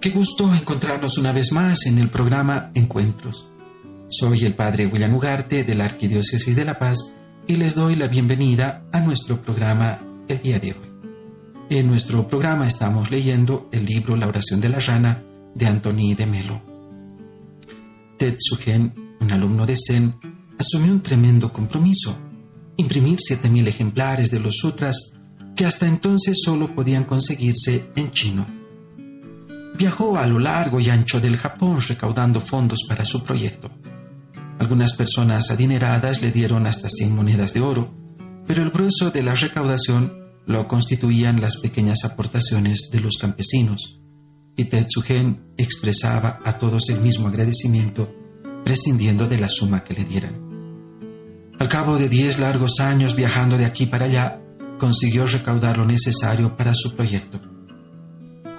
Qué gusto encontrarnos una vez más en el programa Encuentros. Soy el Padre William Ugarte de la Arquidiócesis de La Paz y les doy la bienvenida a nuestro programa el día de hoy. En nuestro programa estamos leyendo el libro La oración de la rana de Antoni de Melo. Tetsugen, un alumno de Zen, asumió un tremendo compromiso, imprimir 7.000 ejemplares de los sutras que hasta entonces solo podían conseguirse en chino. Viajó a lo largo y ancho del Japón recaudando fondos para su proyecto. Algunas personas adineradas le dieron hasta 100 monedas de oro, pero el grueso de la recaudación lo constituían las pequeñas aportaciones de los campesinos, y Tetsugen expresaba a todos el mismo agradecimiento, prescindiendo de la suma que le dieran. Al cabo de diez largos años viajando de aquí para allá, consiguió recaudar lo necesario para su proyecto.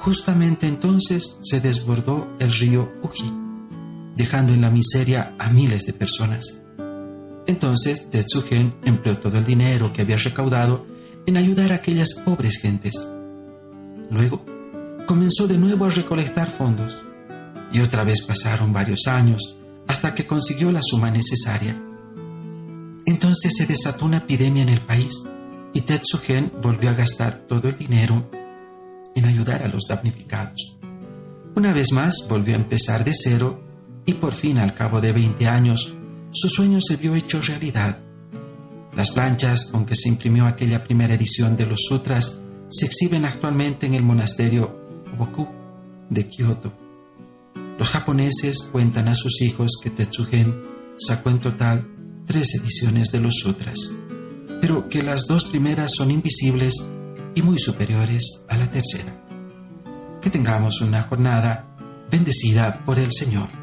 Justamente entonces se desbordó el río Uji, dejando en la miseria a miles de personas. Entonces Tetsugen empleó todo el dinero que había recaudado en ayudar a aquellas pobres gentes. Luego comenzó de nuevo a recolectar fondos y otra vez pasaron varios años hasta que consiguió la suma necesaria. Entonces se desató una epidemia en el país y Tetsugen volvió a gastar todo el dinero a los damnificados. Una vez más volvió a empezar de cero y por fin al cabo de 20 años su sueño se vio hecho realidad. Las planchas con que se imprimió aquella primera edición de los sutras se exhiben actualmente en el monasterio Woku de Kioto. Los japoneses cuentan a sus hijos que Tetsugen sacó en total tres ediciones de los sutras, pero que las dos primeras son invisibles y muy superiores a la tercera. Tengamos una jornada bendecida por el Señor.